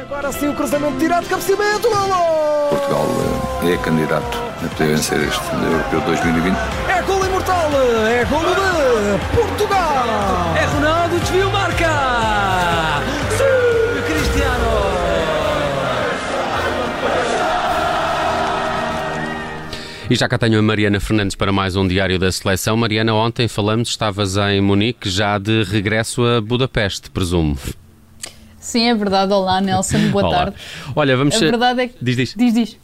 Agora sim o cruzamento tirado, cabeceamento, golo! Portugal é candidato a poder vencer este Europeu 2020. É golo imortal, é golo de Portugal! É Ronaldo, desvio, marca! Sim, Cristiano! E já cá tenho a Mariana Fernandes para mais um Diário da Seleção. Mariana, ontem falamos, estavas em Munique, já de regresso a Budapeste, presumo. Sim, é verdade. Olá, Nelson. Boa Olá. tarde. Olha, vamos... A verdade é que... Diz, diz. Diz, diz.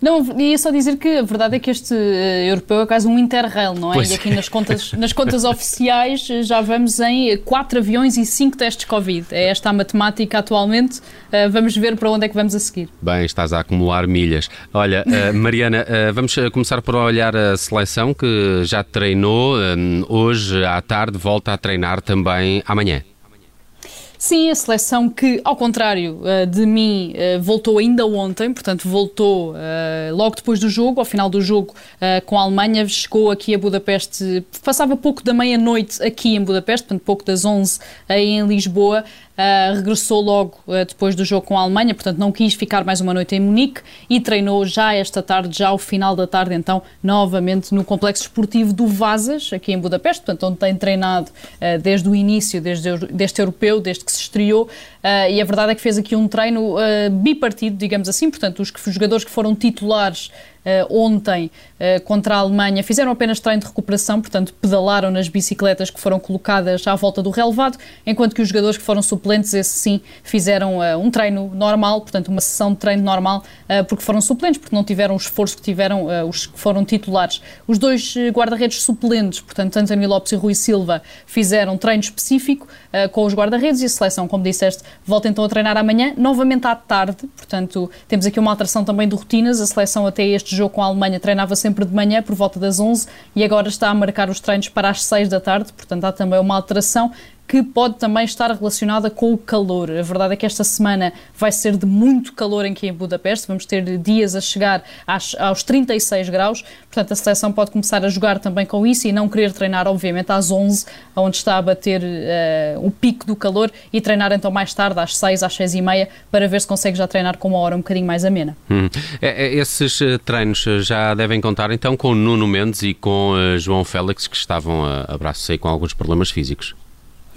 Não, ia só dizer que a verdade é que este eh, europeu é quase um interrail, não é? Pois e aqui nas contas, nas contas oficiais eh, já vamos em quatro aviões e cinco testes Covid. É esta a matemática atualmente. Eh, vamos ver para onde é que vamos a seguir. Bem, estás a acumular milhas. Olha, eh, Mariana, eh, vamos eh, começar por olhar a seleção que já treinou eh, hoje à tarde, volta a treinar também amanhã. Sim, a seleção que, ao contrário eh, de mim, eh, voltou ainda ontem, portanto, voltou eh, logo depois do jogo, ao final do jogo com a Alemanha, chegou aqui a Budapeste, passava pouco da meia-noite aqui em Budapeste, portanto, pouco das 11 aí em Lisboa. Uh, regressou logo uh, depois do jogo com a Alemanha, portanto não quis ficar mais uma noite em Munique e treinou já esta tarde, já ao final da tarde, então, novamente no Complexo Esportivo do Vazas, aqui em Budapeste, portanto, onde tem treinado uh, desde o início, desde deste europeu, desde que se estreou, e a verdade é que fez aqui um treino bipartido, digamos assim, portanto, os, que, os jogadores que foram titulares ontem uh, contra a Alemanha fizeram apenas treino de recuperação, portanto pedalaram nas bicicletas que foram colocadas à volta do relevado, enquanto que os jogadores que foram suplentes, esse sim, fizeram uh, um treino normal, portanto uma sessão de treino normal, porque foram suplentes, porque não tiveram o esforço que tiveram os que foram titulares. Os dois guarda-redes suplentes, portanto António Lopes e Rui Silva, fizeram treino específico com os guarda-redes e a seleção, como disseste, volta então a treinar amanhã, novamente à tarde, portanto temos aqui uma alteração também de rotinas, a seleção até este jogo com a Alemanha treinava sempre de manhã por volta das 11 e agora está a marcar os treinos para as 6 da tarde, portanto há também uma alteração que pode também estar relacionada com o calor. A verdade é que esta semana vai ser de muito calor aqui em Budapeste, vamos ter dias a chegar às, aos 36 graus, portanto a seleção pode começar a jogar também com isso e não querer treinar, obviamente, às 11, onde está a bater uh, o pico do calor, e treinar então mais tarde, às 6, às 6 e meia, para ver se consegue já treinar com uma hora um bocadinho mais amena. Hum. É, é, esses uh, treinos já devem contar então com Nuno Mendes e com uh, João Félix, que estavam a, a braço com alguns problemas físicos.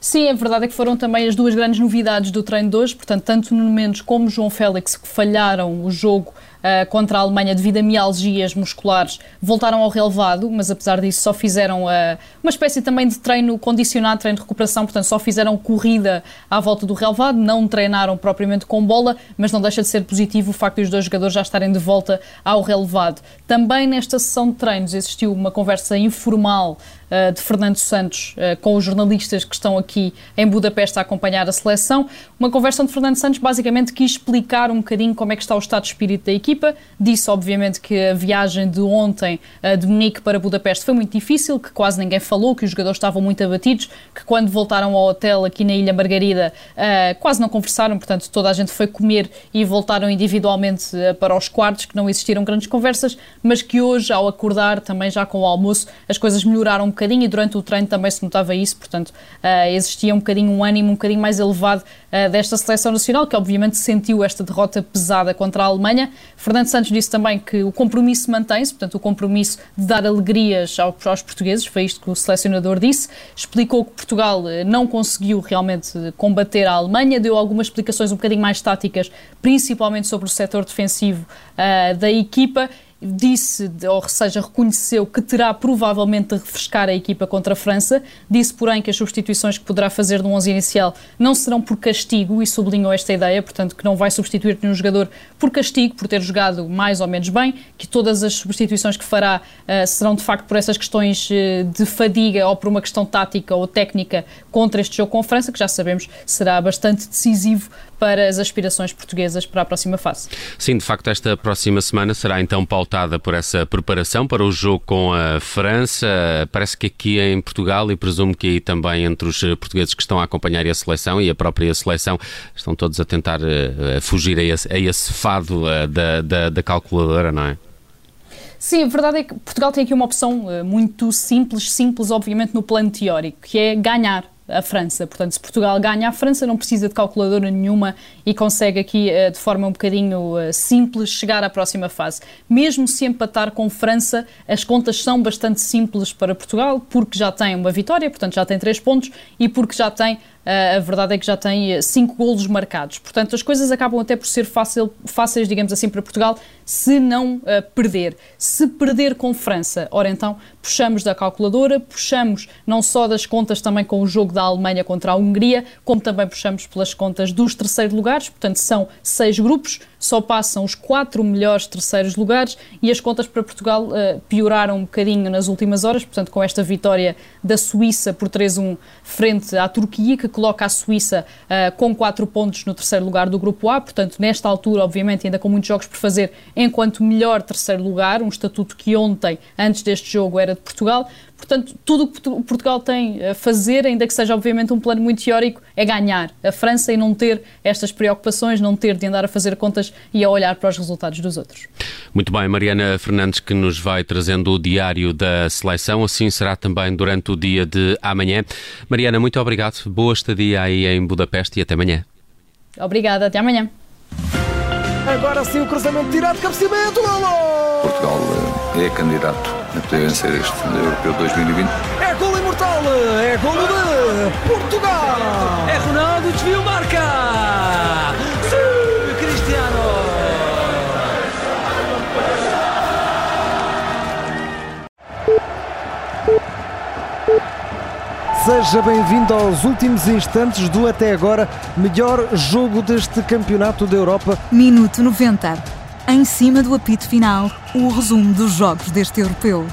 Sim, a verdade é que foram também as duas grandes novidades do treino de hoje, portanto, tanto Nuno Mendes como João Félix, que falharam o jogo uh, contra a Alemanha devido a mialgias musculares, voltaram ao relevado, mas apesar disso só fizeram uh, uma espécie também de treino condicionado, treino de recuperação, portanto, só fizeram corrida à volta do relevado, não treinaram propriamente com bola, mas não deixa de ser positivo o facto de os dois jogadores já estarem de volta ao relevado. Também nesta sessão de treinos existiu uma conversa informal uh, de Fernando Santos com os jornalistas que estão aqui em Budapeste a acompanhar a seleção. Uma conversa onde Fernando Santos basicamente quis explicar um bocadinho como é que está o estado de espírito da equipa. Disse, obviamente, que a viagem de ontem uh, de Munique para Budapeste foi muito difícil, que quase ninguém falou, que os jogadores estavam muito abatidos, que quando voltaram ao hotel aqui na Ilha Margarida uh, quase não conversaram, portanto toda a gente foi comer e voltaram individualmente uh, para os quartos, que não existiram grandes conversas, mas que hoje, ao acordar, também já com o almoço, as coisas melhoraram um bocadinho e durante o treino também se notava isso, portanto existia um bocadinho um ânimo um bocadinho mais elevado uh, desta seleção nacional, que obviamente sentiu esta derrota pesada contra a Alemanha. Fernando Santos disse também que o compromisso mantém-se, portanto, o compromisso de dar alegrias aos, aos portugueses, foi isto que o selecionador disse. Explicou que Portugal uh, não conseguiu realmente combater a Alemanha, deu algumas explicações um bocadinho mais táticas, principalmente sobre o setor defensivo uh, da equipa disse, ou seja, reconheceu que terá provavelmente de refrescar a equipa contra a França, disse, porém, que as substituições que poderá fazer no 11 inicial não serão por castigo e sublinhou esta ideia, portanto, que não vai substituir nenhum jogador por castigo, por ter jogado mais ou menos bem, que todas as substituições que fará uh, serão de facto por essas questões uh, de fadiga ou por uma questão tática ou técnica contra este jogo com a França, que já sabemos será bastante decisivo para as aspirações portuguesas para a próxima fase. Sim, de facto, esta próxima semana será então pautada por essa preparação para o jogo com a França. Parece que aqui em Portugal, e presumo que aí também entre os portugueses que estão a acompanhar a seleção e a própria seleção, estão todos a tentar uh, fugir a esse, a esse fado uh, da, da, da calculadora, não é? Sim, a verdade é que Portugal tem aqui uma opção muito simples, simples, obviamente, no plano teórico, que é ganhar a França. Portanto, se Portugal ganha a França, não precisa de calculadora nenhuma e consegue aqui, uh, de forma um bocadinho uh, simples, chegar à próxima fase. Mesmo se empatar com França, as contas são bastante simples para Portugal, porque já tem uma vitória, portanto já tem três pontos, e porque já tem a verdade é que já tem cinco golos marcados. Portanto, as coisas acabam até por ser fácil, fáceis, digamos assim, para Portugal, se não uh, perder. Se perder com França, ora então, puxamos da calculadora, puxamos não só das contas também com o jogo da Alemanha contra a Hungria, como também puxamos pelas contas dos terceiros lugares, portanto, são seis grupos, só passam os quatro melhores terceiros lugares e as contas para Portugal uh, pioraram um bocadinho nas últimas horas, portanto, com esta vitória da Suíça por 3-1 frente à Turquia, que coloca a Suíça uh, com quatro pontos no terceiro lugar do grupo A, portanto, nesta altura, obviamente, ainda com muitos jogos por fazer, enquanto melhor terceiro lugar, um estatuto que ontem, antes deste jogo, era de Portugal. Portanto, tudo o que Portugal tem a fazer, ainda que seja obviamente um plano muito teórico, é ganhar a França e não ter estas preocupações, não ter de andar a fazer contas e a olhar para os resultados dos outros. Muito bem, Mariana Fernandes, que nos vai trazendo o diário da seleção, assim será também durante o dia de amanhã. Mariana, muito obrigado, boa estadia aí em Budapeste e até amanhã. Obrigada, até amanhã. Agora sim o cruzamento tirado, cabeceamento, golo! Portugal eh, é candidato a poder vencer este Europeu 2020. É golo imortal, é golo de Portugal! É Ronaldo, desvio, Seja bem-vindo aos últimos instantes do até agora melhor jogo deste Campeonato da Europa. Minuto 90. Em cima do apito final, o resumo dos jogos deste europeu.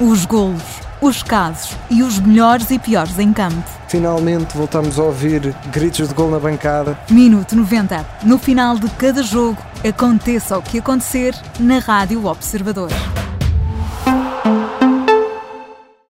Os golos, os casos e os melhores e piores em campo. Finalmente voltamos a ouvir gritos de gol na bancada. Minuto 90. No final de cada jogo, aconteça o que acontecer na Rádio Observador.